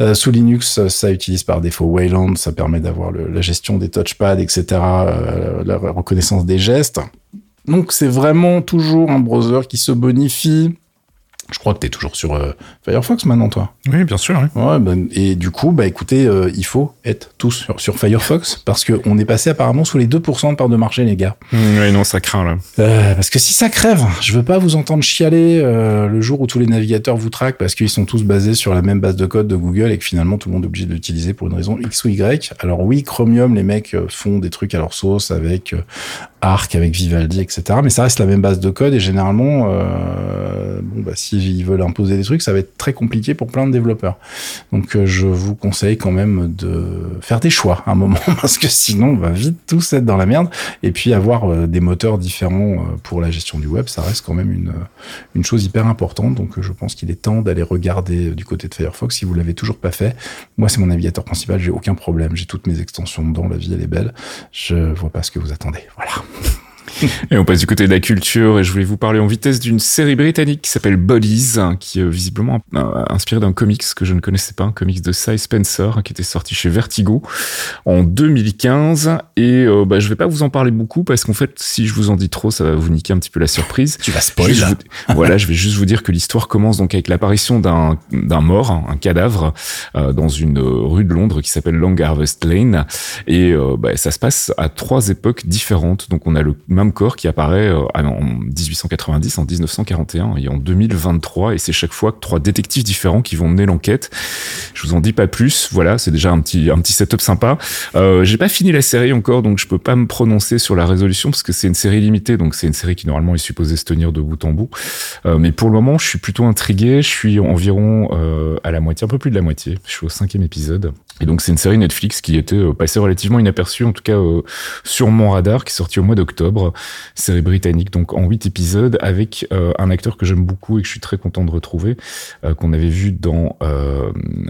Euh, sous Linux, ça utilise par défaut Wayland, ça permet d'avoir la gestion des touchpads, etc., euh, la reconnaissance des gestes. Donc c'est vraiment toujours un browser qui se bonifie je crois que tu es toujours sur euh, Firefox maintenant, toi. Oui, bien sûr. Ouais, ben, et du coup, bah écoutez, euh, il faut être tous sur, sur Firefox parce qu'on est passé apparemment sous les 2% de part de marché, les gars. Mmh, oui, non, ça craint là. Euh, parce que si ça crève, je veux pas vous entendre chialer le jour où tous les navigateurs vous traquent parce qu'ils sont tous basés sur la même base de code de Google et que finalement tout le monde est obligé de l'utiliser pour une raison X ou Y. Alors oui, Chromium, les mecs font des trucs à leur sauce avec Arc, avec Vivaldi, etc. Mais ça reste la même base de code et généralement, bon bah si ils veulent imposer des trucs, ça va être très compliqué pour plein de développeurs. Donc euh, je vous conseille quand même de faire des choix à un moment parce que sinon on va vite tous être dans la merde. Et puis avoir euh, des moteurs différents euh, pour la gestion du web, ça reste quand même une, une chose hyper importante. Donc je pense qu'il est temps d'aller regarder du côté de Firefox si vous l'avez toujours pas fait. Moi c'est mon navigateur principal, j'ai aucun problème, j'ai toutes mes extensions dedans, la vie elle est belle. Je vois pas ce que vous attendez. Voilà. et on passe du côté de la culture et je voulais vous parler en vitesse d'une série britannique qui s'appelle Bodies, qui est visiblement euh, inspirée d'un comics que je ne connaissais pas, un comics de Cy Spencer qui était sorti chez Vertigo en 2015 et euh, bah, je vais pas vous en parler beaucoup parce qu'en fait si je vous en dis trop ça va vous niquer un petit peu la surprise. tu vas spoiler. voilà, je vais juste vous dire que l'histoire commence donc avec l'apparition d'un d'un mort, un cadavre euh, dans une rue de Londres qui s'appelle Long Harvest Lane et bah, ça se passe à trois époques différentes. Donc on a le même corps qui apparaît euh, en 1890, en 1941 et en 2023. Et c'est chaque fois trois détectives différents qui vont mener l'enquête. Je vous en dis pas plus. Voilà, c'est déjà un petit un petit setup sympa. Euh, j'ai pas fini la série encore, donc je peux pas me prononcer sur la résolution parce que c'est une série limitée, donc c'est une série qui normalement est supposée se tenir de bout en bout. Euh, mais pour le moment, je suis plutôt intrigué. Je suis environ euh, à la moitié, un peu plus de la moitié. Je suis au cinquième épisode. Et donc c'est une série Netflix qui était euh, passée relativement inaperçue, en tout cas euh, sur mon radar, qui est sortie au mois d'octobre. Série britannique, donc en huit épisodes, avec euh, un acteur que j'aime beaucoup et que je suis très content de retrouver, qu'on avait vu dans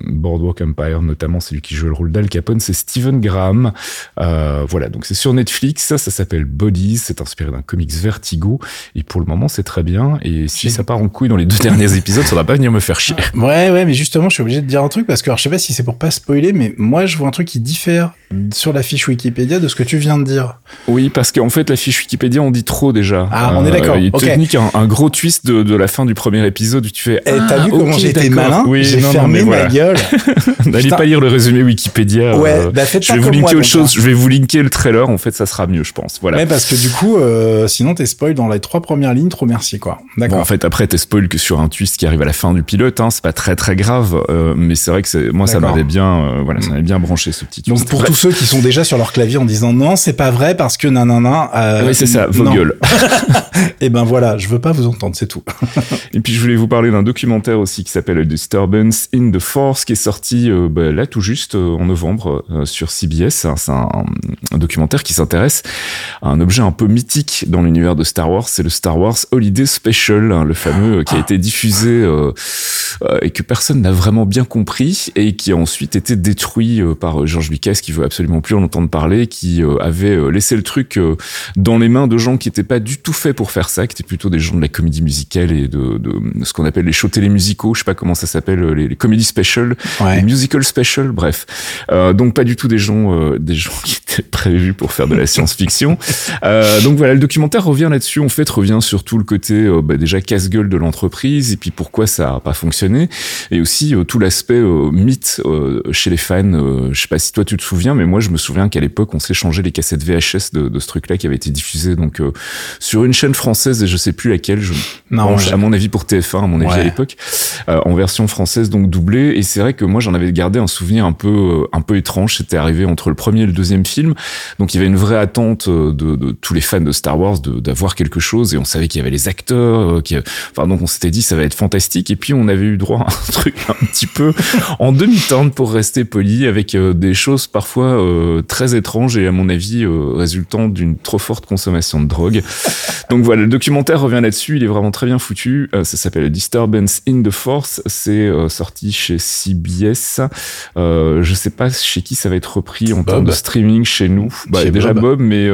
Boardwalk Empire, notamment celui qui joue le rôle d'Al Capone, c'est Stephen Graham. voilà, donc c'est sur Netflix, ça, ça s'appelle Bodies, c'est inspiré d'un comics Vertigo, et pour le moment c'est très bien, et si ça part en couille dans les deux derniers épisodes, ça va pas venir me faire chier. Ouais, ouais, mais justement, je suis obligé de dire un truc, parce que alors, je sais pas si c'est pour pas spoiler, mais moi je vois un truc qui diffère sur la fiche Wikipédia de ce que tu viens de dire. Oui, parce qu'en fait, la fiche Wikipédia, on dit trop déjà. Ah, on est d'accord. Il Ok. technique un, un gros twist de, de la fin du premier épisode où tu fais. Eh, t'as Ah, vu comment ok, j'ai été malin Oui, J'ai fermé mais ma voilà. gueule. N'allez pas lire le résumé Wikipédia. Ouais, euh, bah faites je pas vais vous linker moi, autre chose. Je vais vous linker le trailer. En fait, ça sera mieux, je pense. Voilà. Ouais, parce que du coup, euh, sinon t'es spoil dans les trois premières lignes, trop merci quoi. Bon, D'accord. en fait, après, t'es spoil que sur un twist qui arrive à la fin du pilote, hein, c'est pas très très grave, euh, mais c'est vrai que moi, ça m'avait bien, euh, voilà, ça m'avait bien branché ce petit twist. Donc pour Bref. Ceux qui sont déjà sur leur clavier en disant non, c'est pas vrai parce que nanana. Euh, Oui, c'est ça, vos non. gueules. Et ben voilà, je veux pas vous entendre, c'est tout. Et puis je voulais vous parler d'un documentaire aussi qui s'appelle Disturbance in the Force, qui est sorti euh, bah, là tout juste euh, en novembre euh, sur CBS. C'est un, un documentaire qui s'intéresse à un objet un peu mythique dans l'univers de Star Wars. C'est le Star Wars Holiday Special, hein, le fameux qui a été diffusé et que personne n'a vraiment bien compris et qui a ensuite été détruit par George Lucas qui veut absolument plus en entendre parler, qui euh, avait euh, laissé le truc euh, dans les mains de gens qui n'étaient pas du tout faits pour faire ça, qui étaient plutôt des gens de la comédie musicale et de, de ce qu'on appelle les shows télémusicaux, je sais pas comment ça s'appelle, les, les comédies special, les musical special, bref. Euh, donc pas du tout des gens, euh, des gens qui étaient prévus pour faire de la science-fiction. Euh, donc voilà, le documentaire revient là-dessus. En fait, revient sur tout le côté bah, déjà casse-gueule de l'entreprise et puis pourquoi ça a pas fonctionné et aussi tout l'aspect mythe chez les fans. Je sais pas si toi tu te souviens, mais moi je me souviens qu'à l'époque on s'échangeait les cassettes VHS de, de ce truc-là qui avait été diffusé donc euh, sur une chaîne française et je sais plus laquelle. Je Non, penche, à mon avis pour TF1 à mon avis Ouais. à l'époque euh, en version française donc doublée et c'est vrai que moi j'en avais gardé un souvenir un peu euh, un peu étrange c'était arrivé entre le premier et le deuxième film donc il y avait une vraie attente de, de tous les fans de Star Wars d'avoir quelque chose et on savait qu'il y avait les acteurs qui enfin donc on s'était dit ça va être fantastique et puis on avait eu droit à un truc un petit peu en demi-teinte pour rester poli avec des choses parfois euh, très étranges et à mon avis euh, résultant d'une trop forte consommation de drogue donc voilà, le documentaire revient là-dessus, il est vraiment très bien foutu. Euh, ça s'appelle Disturbance in the Force. C'est sorti chez CBS. Je sais pas chez qui ça va être repris en Bob. termes de streaming chez nous. Bah, Chez déjà Bob. Bob, mais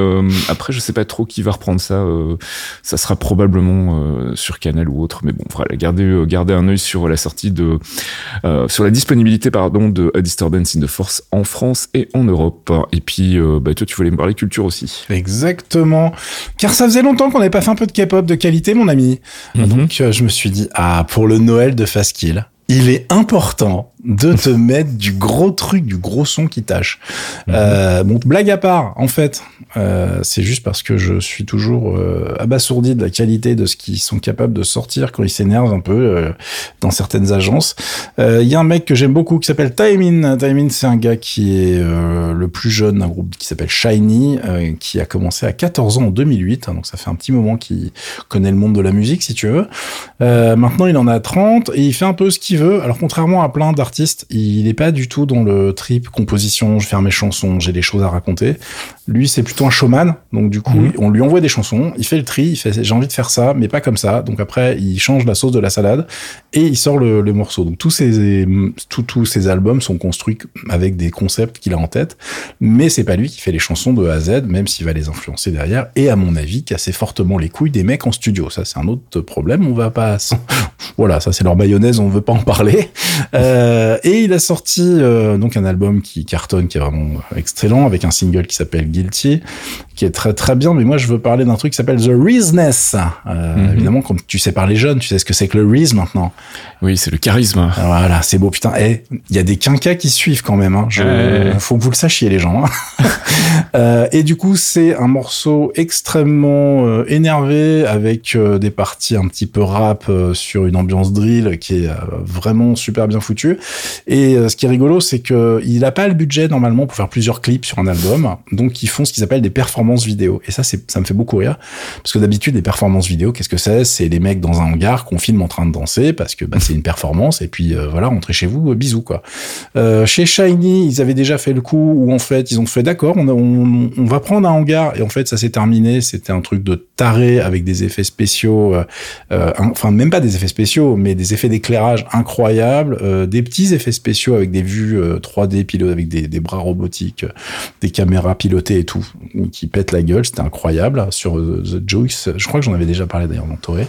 après je sais pas trop qui va reprendre ça. Ça sera probablement sur Canal ou autre. Mais bon, voilà, gardez gardez un œil sur la sortie de sur la disponibilité pardon de A Disturbance in the Force en France et en Europe. Et puis euh, bah, toi tu voulais me parler culture aussi. Exactement. Car ça faisait longtemps qu'on n'avait pas fait un peu de K-pop de qualité, mon ami. Mhm. Donc euh, je me suis dit, ah, pour le Noël de Fastkill, il est important de te mettre du gros truc, du gros son qui tâche. Euh, bon, blague à part, en fait, euh, c'est juste parce que je suis toujours euh, abasourdi de la qualité de ce qu'ils sont capables de sortir quand ils s'énervent un peu dans certaines agences. Il y a un mec que j'aime beaucoup qui s'appelle Taimin. Taimin, c'est un gars qui est le plus jeune d'un groupe qui s'appelle Shiny, qui a commencé à 14 ans en 2008, hein, donc ça fait un petit moment qu'il connaît le monde de la musique, si tu veux. Maintenant, il en a 30 et il fait un peu ce qu'il veut. Alors, contrairement à plein d'artistes, il n'est pas du tout dans le trip composition, je faire mes chansons, j'ai des choses à raconter. Lui, c'est plutôt un showman. Donc, du coup, Mhm. on lui envoie des chansons, il fait le tri, il fait j'ai envie de faire ça, mais pas comme ça. Donc, après, il change la sauce de la salade et il sort le, le morceau. Donc, tous ces, tous, tous ces albums sont construits avec des concepts qu'il a en tête, mais c'est pas lui qui fait les chansons de A à Z, même s'il va les influencer derrière. Et à mon avis, casser fortement les couilles des mecs en studio. Ça, c'est un autre problème. On va pas. Voilà, ça, c'est leur mayonnaise. On veut pas en parler. Euh, et il a sorti euh, donc un album qui cartonne, qui est vraiment excellent, avec un single qui s'appelle Guilty, qui est très très bien. Mais moi, je veux parler d'un truc qui s'appelle The Reasness. Euh, Mhm. Évidemment, comme tu sais parler jeune, tu sais ce que c'est que le Reese maintenant. Oui, c'est le charisme. Voilà, c'est beau, putain. Eh, il y a des quinquas qui suivent quand même. Hein. Je. Faut que vous le sachiez, les gens. hein. Euh, et du coup, c'est un morceau extrêmement euh, énervé avec euh, des parties un petit peu rap sur une ambiance drill qui est vraiment super bien foutue. Et ce qui est rigolo, c'est que il a pas le budget normalement pour faire plusieurs clips sur un album, donc font ce qu'ils appellent des performances vidéo. Et ça, ça me fait beaucoup rire parce que d'habitude, les performances vidéo, qu'est-ce que c'est? C'est les mecs dans un hangar qu'on filme en train de danser parce que bah, c'est une performance et puis euh, voilà, rentrez chez vous, euh, bisous quoi. Euh, chez Shiny, ils avaient déjà fait le coup où en fait ils ont fait d'accord, on, on, va prendre un hangar et en fait ça s'est terminé. C'était un truc de taré avec des effets spéciaux, enfin même pas des effets spéciaux, mais des effets d'éclairage incroyables, des petits effets spéciaux avec des vues euh, 3D pilotes avec des, des bras robotiques, des caméras pilotées et tout, qui pète la gueule, c'était incroyable. Sur euh, The Juice, je crois que j'en avais déjà parlé d'ailleurs dans Toré.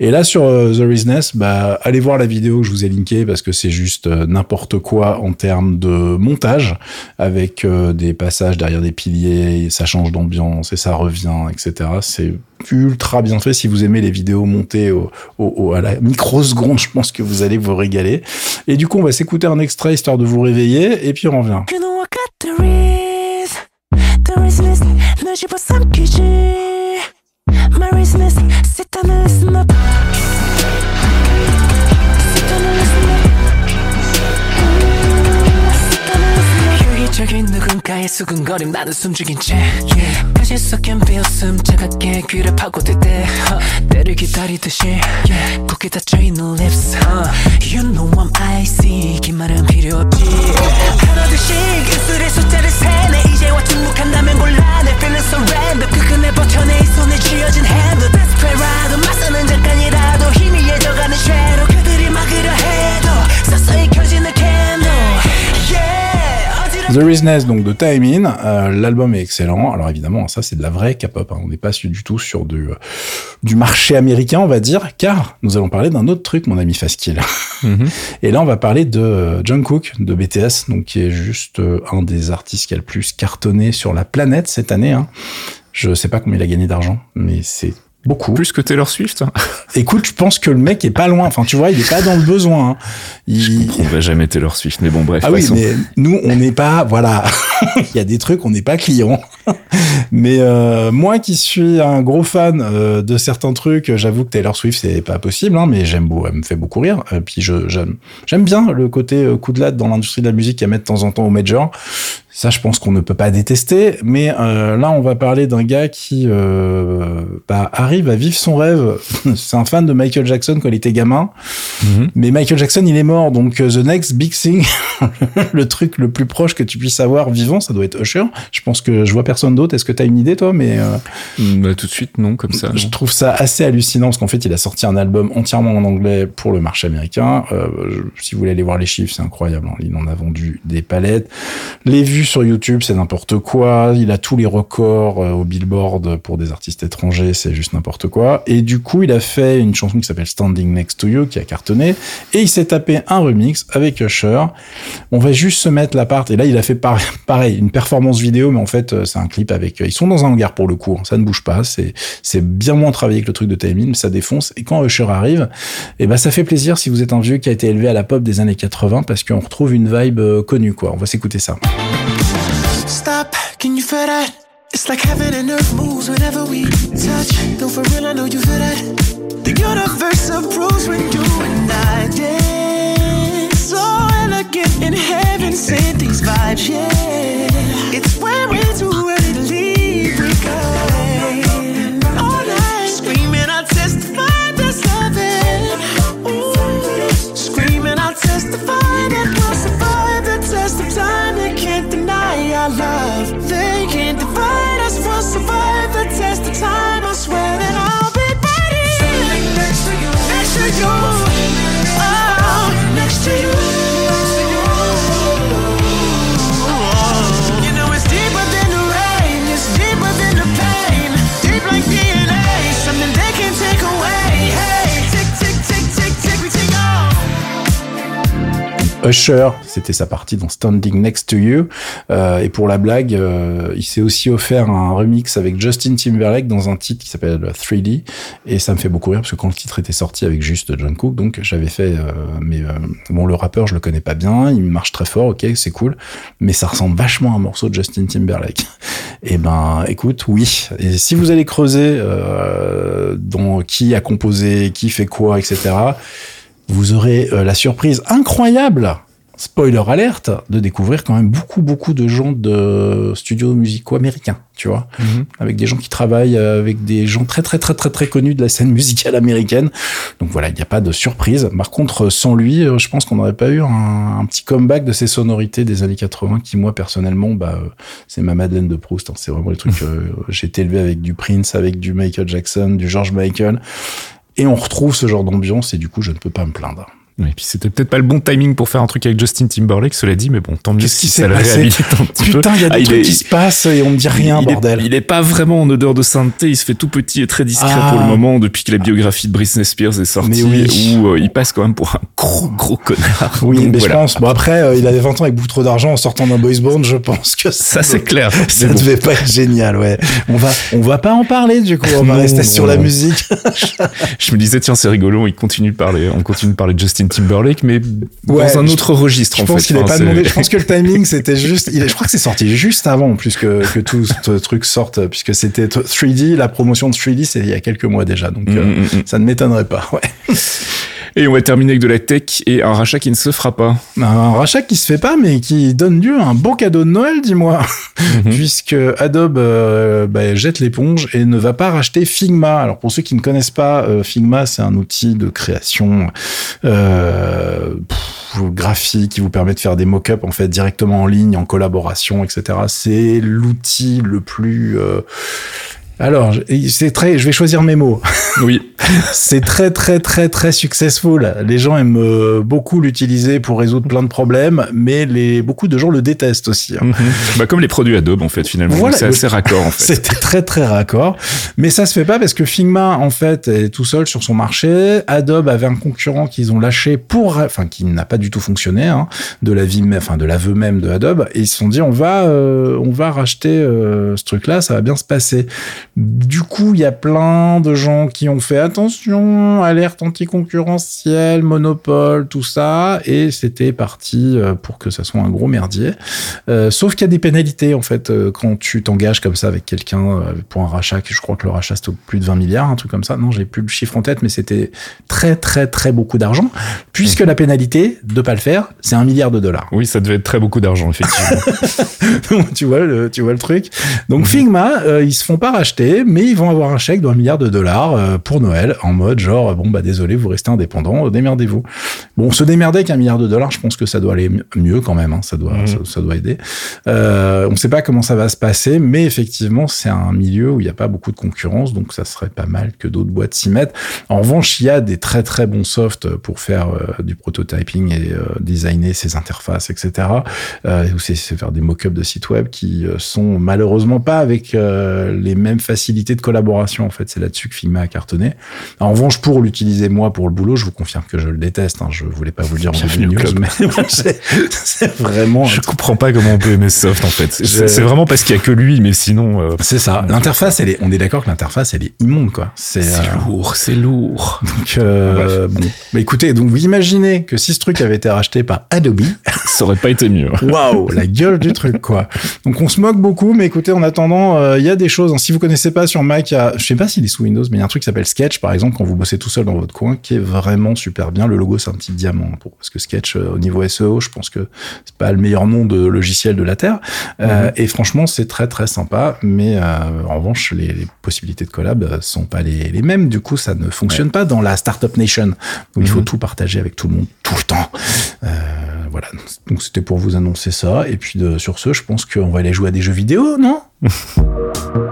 Et là, sur euh, The Reasoness, bah, allez voir la vidéo que je vous ai linkée parce que c'est juste n'importe quoi en termes de montage, avec des passages derrière des piliers, ça change d'ambiance et ça revient, etc. C'est ultra bien fait. Si vous aimez les vidéos montées au, au, à la microseconde, je pense que vous allez vous régaler. Et du coup, on va s'écouter un extrait histoire de vous réveiller et puis on revient. Marismus, no j'ai pas ça que My Marismus, c'est un mess 기 누군가의 수근거림 나는 숨죽인 채. Yeah. 가시 섞인 비웃음 차갑게 귀를 파고들 때 uh, 때를 기다리듯이 yeah. 굳게 닫혀있는 lips uh, You know I'm icy. 긴 말은 필요 없지. 하나둘씩 입술의 숫자를 세네. 이제와 중복한다면 곤란해 Feeling so random. 그 끈에 버텨내 이 손에 쥐어진 핸드 Desperado 맞서는 잠깐이라도 힘이 예져가는 쉐로. 그들이 막으려 해도 서서히 켜지는 The Reasoness, donc de Time In. Euh, L'album est excellent. Alors évidemment, ça c'est de la vraie K-pop. Hein. On n'est pas du tout sur du, euh, du marché américain, on va dire, car nous allons parler d'un autre truc, mon ami Faskill. Mm Et là, on va parler de euh, John Cook de BTS, donc qui est juste euh, un des artistes qui a le plus cartonné sur la planète cette année. Hein. Je sais pas combien il a gagné d'argent, mais c'est Beaucoup. Plus que Taylor Swift. Écoute, je pense que le mec est pas loin. Enfin, tu vois, il est pas dans le besoin. Hein. Il... Je va jamais Taylor Swift, mais bon, bref. Ah oui, mais nous, on n'est pas, voilà. il y a des trucs, on n'est pas client. mais euh, moi, qui suis un gros fan euh, de certains trucs, j'avoue que Taylor Swift, c'est pas possible. Hein, mais j'aime beaucoup, elle me fait beaucoup rire. Et puis je j'aime j'aime bien le côté euh, coup de latte dans l'industrie de la musique qu'elle met de temps en temps au major. Ça, je pense qu'on ne peut pas détester. Mais euh, là, on va parler d'un gars qui euh, bah, arrive à vivre son rêve. C'est un fan de Michael Jackson quand il était gamin. Mhm. Mais Michael Jackson, il est mort. Donc, euh, The Next Big Thing, le truc le plus proche que tu puisses avoir vivant, ça doit être Usher. Je pense que je vois personne d'autre. Est-ce que tu as une idée, toi? Mais euh, bah, Tout de suite, non, comme ça. Je trouve ça assez hallucinant parce qu'en fait, il a sorti un album entièrement en anglais pour le marché américain. Euh, si vous voulez aller voir les chiffres, c'est incroyable. Hein. Il en a vendu des palettes. Les vues sur YouTube, c'est n'importe quoi. Il a tous les records euh, au Billboard pour des artistes étrangers, c'est juste n'importe quoi. Et du coup, il a fait une chanson qui s'appelle Standing Next to You, qui a cartonné, et il s'est tapé un remix avec Usher. On va juste se mettre la part, et là, il a fait pareil, une performance vidéo, mais en fait, euh, c'est un clip avec. Euh, ils sont dans un hangar pour le coup, hein. ça ne bouge pas, c'est bien moins travaillé que le truc de Timing, mais ça défonce. Et quand Usher arrive, et eh ben ça fait plaisir si vous êtes un vieux qui a été élevé à la pop des années 80, parce qu'on retrouve une vibe connue, quoi. On va s'écouter ça. Stop, can you feel that? It's like heaven and earth moves whenever we touch. Though for real, I know you feel that. The universe approves when you and I dance. So elegant in heaven, send these vibes, yeah. Our love. They can't divide us. We'll survive the test of time. I swear that I'll be ready. Standing next to you, next to you, Usher, c'était sa partie dans Standing Next to You. Euh, et pour la blague, euh, il s'est aussi offert un remix avec Justin Timberlake dans un titre qui s'appelle 3D. Et ça me fait beaucoup rire parce que quand le titre était sorti avec juste John Cook, donc j'avais fait, euh, mais euh, bon, le rappeur, je le connais pas bien, il marche très fort, ok, c'est cool, mais ça ressemble vachement à un morceau de Justin Timberlake. Et ben, écoute, oui. Et si vous allez creuser euh, dans qui a composé, qui fait quoi, etc vous aurez euh, la surprise incroyable, spoiler alerte, de découvrir quand même beaucoup, beaucoup de gens de studios musicaux américains, tu vois, Mhm. avec des gens qui travaillent euh, avec des gens très, très, très, très, très connus de la scène musicale américaine. Donc voilà, il n'y a pas de surprise. Par contre, sans lui, euh, je pense qu'on n'aurait pas eu un, un petit comeback de ces sonorités des années 80 qui, moi, personnellement, bah, euh, c'est ma Madeleine de Proust. hein. C'est vraiment les trucs, euh, j'ai été élevé avec du Prince, avec du Michael Jackson, du George Michael. Et on retrouve ce genre d'ambiance et du coup, je ne peux pas me plaindre. Et puis c'était peut-être pas le bon timing pour faire un truc avec Justin Timberlake, cela dit, mais bon, tant mieux si ça le réhabilite un petit. Putain, il y a des Ah, trucs est- qui se passent et on me dit rien, il est- bordel. Il est pas vraiment en odeur de sainteté, il se fait tout petit et très discret Ah. pour le moment depuis que la biographie de Britney Spears est sortie, oui. où euh, il passe quand même pour un gros gros connard. Oui, Donc mais voilà. je pense. Bon, après, euh, il avait 20 ans avec beaucoup trop d'argent en sortant d'un boys band, je pense que Ça c'est clair. Ça bon. devait pas être génial, ouais. On va, on va pas en parler, du coup. On va Non, rester non, sur la musique. Je me disais tiens c'est rigolo, il continue de parler, on continue de parler de Justin Timberlake, mais Ouais, dans un autre registre Je en pense qu'il n'est Enfin, pas demandé. Je pense que le timing, c'était juste. Il est- je crois que c'est sorti juste avant, plus que, que tout ce truc sorte, puisque c'était 3D. La promotion de 3D, c'est il y a quelques mois déjà. Donc, Mm, euh, mm, mm. ça ne m'étonnerait pas. Ouais. Et on va terminer avec de la tech et un rachat qui ne se fera pas. Un rachat qui se fait pas, mais qui donne lieu à un beau cadeau de Noël, dis-moi. Mhm. Puisque Adobe euh, bah, jette l'éponge et ne va pas racheter Figma. Alors pour ceux qui ne connaissent pas, euh, Figma c'est un outil de création euh, pff, graphique qui vous permet de faire des mock-ups en fait directement en ligne, en collaboration, etc. C'est l'outil le plus euh, alors, c'est très, je vais choisir mes mots. Oui. C'est très très très très successful. Les gens aiment euh, beaucoup l'utiliser pour résoudre plein de problèmes, mais les beaucoup de gens le détestent aussi. hein. Mhm. bah, comme les produits Adobe en fait finalement. Voilà. C'est assez raccord en fait. C'était très très raccord, mais ça se fait pas parce que Figma en fait est tout seul sur son marché. Adobe avait un concurrent qu'ils ont lâché pour, enfin qui n'a pas du tout fonctionné, hein, de la vie, enfin de l'aveu même de Adobe, et ils se sont dit on va euh, on va racheter euh, ce truc-là, ça va bien se passer. Du coup, il y a plein de gens qui ont fait attention, alerte anticoncurrentielle, monopole, tout ça, et c'était parti euh, pour que ça soit un gros merdier. Euh, sauf qu'il y a des pénalités en fait euh, quand tu t'engages comme ça avec quelqu'un euh, pour un rachat. Je crois que le rachat c'était plus de 20 milliards, un truc comme ça. Non, j'ai plus le chiffre en tête, mais c'était très très très beaucoup d'argent. Puisque la pénalité de pas le faire, c'est un milliard de dollars. Oui, ça devait être très beaucoup d'argent effectivement. tu vois le, tu vois le truc. Donc Figma, euh, ils se font pas racheter, mais ils vont avoir un chèque d'un milliard de dollars euh, pour Noël, en mode genre bon bah désolé, vous restez indépendant, démerdez-vous. Bon, se démerder avec un milliard de dollars, je pense que ça doit aller mi- mieux quand même, hein, ça doit, Mhm. ça, ça doit aider. Euh, on sait pas comment ça va se passer, mais effectivement c'est un milieu où il n'y a pas beaucoup de concurrence, donc ça serait pas mal que d'autres boîtes s'y mettent. En revanche, il y a des très très bons softs pour faire euh, du prototyping et euh, designer ses interfaces, etc. Ou c'est faire des mock-ups de sites web qui sont malheureusement pas avec les mêmes facilités de collaboration. En fait, c'est là-dessus que Figma a cartonné. En revanche, pour l'utiliser moi pour le boulot, je vous confirme que je le déteste. Hein. Je voulais pas vous le dire en news, mais c'est vraiment. Je comprends pas comment on peut aimer Soft en fait. C'est vraiment parce qu'il y a que lui, mais sinon. euh, C'est ça. L'interface, elle est. On est d'accord que l'interface, elle est immonde, quoi. C'est. Euh, lourd, c'est lourd. donc, euh, bon. Bah, écoutez, donc vous imaginez que si ce truc avait été racheté par Adobe, Ça aurait pas été mieux. Waouh, la gueule du truc, quoi. Donc on se moque beaucoup, mais écoutez, en attendant, il y a des choses. hein. Si vous connaissez pas sur Mac, a, je sais pas s'il est sous Windows, mais il y a un truc qui s'appelle Sketch, par exemple, quand vous bossez tout seul dans votre coin, qui est vraiment super bien. Le logo, c'est un petit diamant, hein, pour, parce que Sketch, euh, au niveau SEO, je pense que c'est pas le meilleur nom de logiciel de la Terre. Euh, Et franchement, c'est très très sympa, mais euh, en revanche, les, les possibilités de collab sont pas les, les mêmes. Du coup, ça ne fonctionne pas dans la startup nation où il faut Mhm. tout partager avec tout le monde tout le temps. Euh, voilà. Donc c'était pour vous annoncer ça. Et puis de, sur ce, je pense qu'on va aller jouer à des jeux vidéo, non?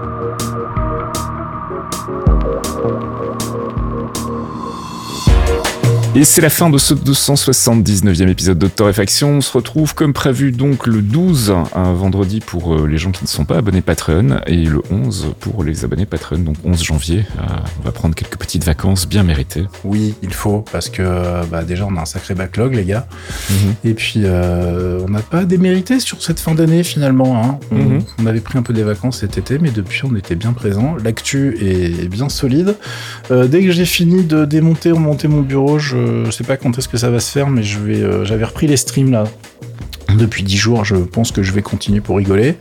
Et c'est la fin de ce 279e épisode de Torréfaction. On se retrouve comme prévu donc le 12, un vendredi pour euh, les gens qui ne sont pas abonnés Patreon, et le 11 pour les abonnés Patreon, donc 11 janvier. Euh, on va prendre quelques petites vacances bien méritées. Oui, il faut, parce que bah, déjà on a un sacré backlog, les gars. Et puis euh, on n'a pas démérité sur cette fin d'année finalement. Hein. On, Mhm. on avait pris un peu des vacances cet été, mais depuis on était bien présent. L'actu est bien solide. Euh, dès que j'ai fini de démonter, remonter mon bureau, je sais pas quand est-ce que ça va se faire, mais je vais, euh, j'avais repris les streams là. Depuis 10 jours, je pense que je vais continuer pour rigoler.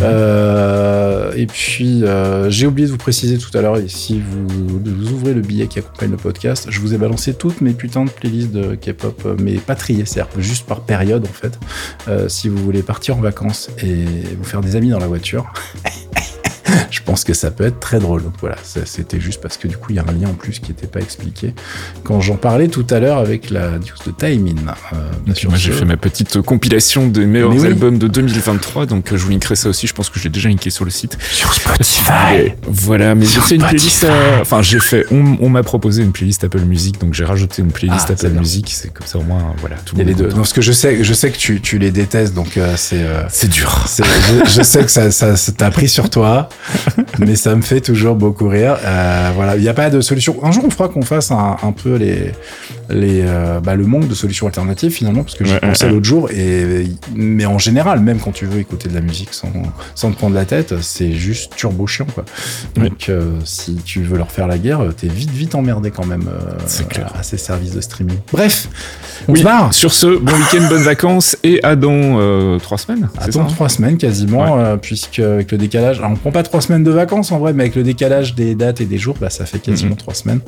Euh, et puis, euh, j'ai oublié de vous préciser tout à l'heure, et si vous, vous ouvrez le billet qui accompagne le podcast, je vous ai balancé toutes mes putains de playlists de K-pop, mais pas triées, c'est-à-dire juste par période en fait. Euh, si vous voulez partir en vacances et vous faire des amis dans la voiture, je pense que ça peut être très drôle. Donc voilà, c'était juste parce que du coup, il y a un lien en plus qui n'était pas expliqué quand j'en parlais tout à l'heure avec la news de Time Euh, moi, j'ai fait ma petite compilation des meilleurs albums de 2023, donc je vous linkerai ça aussi. Je pense que je l'ai déjà linké sur le site. Sur Spotify. Voilà, mais j'ai fait une playlist. Enfin, j'ai fait. On, m'a proposé une playlist Apple Music, donc j'ai rajouté une playlist ah, Apple Music. C'est comme ça au moins, voilà. Tout les deux. parce que je sais, je sais que tu, tu les détestes, donc euh, c'est. Euh, c'est dur. Je, je, sais que ça, ça, t'a pris sur toi, mais ça me fait toujours beaucoup rire. Euh, voilà, il n'y a pas de solution. Un jour, on fera qu'on fasse un, un, peu les, les, euh, bah, le manque de solutions alternatives finalement, parce que j'y pensais l'autre jour. Et mais en général, même quand tu veux écouter de la musique sans, sans te prendre la tête, c'est juste turbo chiant quoi. Donc euh, si tu veux leur faire la guerre, t'es vite vite emmerdé quand même à ces services de streaming. Bref, on se barre. Sur ce, bon week-end, bonnes vacances et à dans trois semaines. À dans trois semaines quasiment, puisque avec le décalage, alors on prend pas trois semaines de vacances en vrai, mais avec le décalage des dates et des jours, bah, ça fait quasiment mhm. trois semaines.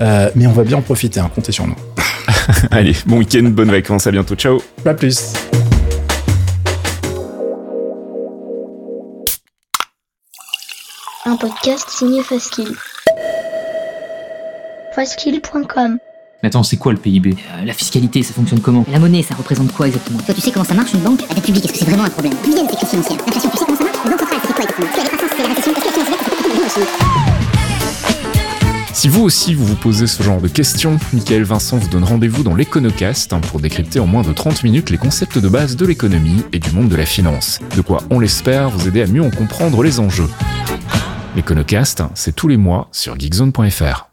Euh, mais on va bien en profiter, hein, comptez sur nous. Allez, bon week-end, bonnes vacances, à bientôt, ciao. Pas plus. Un podcast signé Faskill. Faskill.com mais attends, c'est quoi le PIB euh, La fiscalité, ça fonctionne comment? La monnaie, ça représente quoi exactement? Toi, tu sais comment ça marche une banque? La dette publique, est-ce que c'est vraiment un problème? Financières L'inflation, tu sais comment ça marche? Si vous aussi vous vous posez ce genre de questions, Michael Vincent vous donne rendez-vous dans l'Econocast hein, pour décrypter en moins de 30 minutes les concepts de base de l'économie et du monde de la finance. De quoi, on l'espère, vous aider à mieux en comprendre les enjeux. L'Econocast, c'est tous les mois sur geekzone.fr.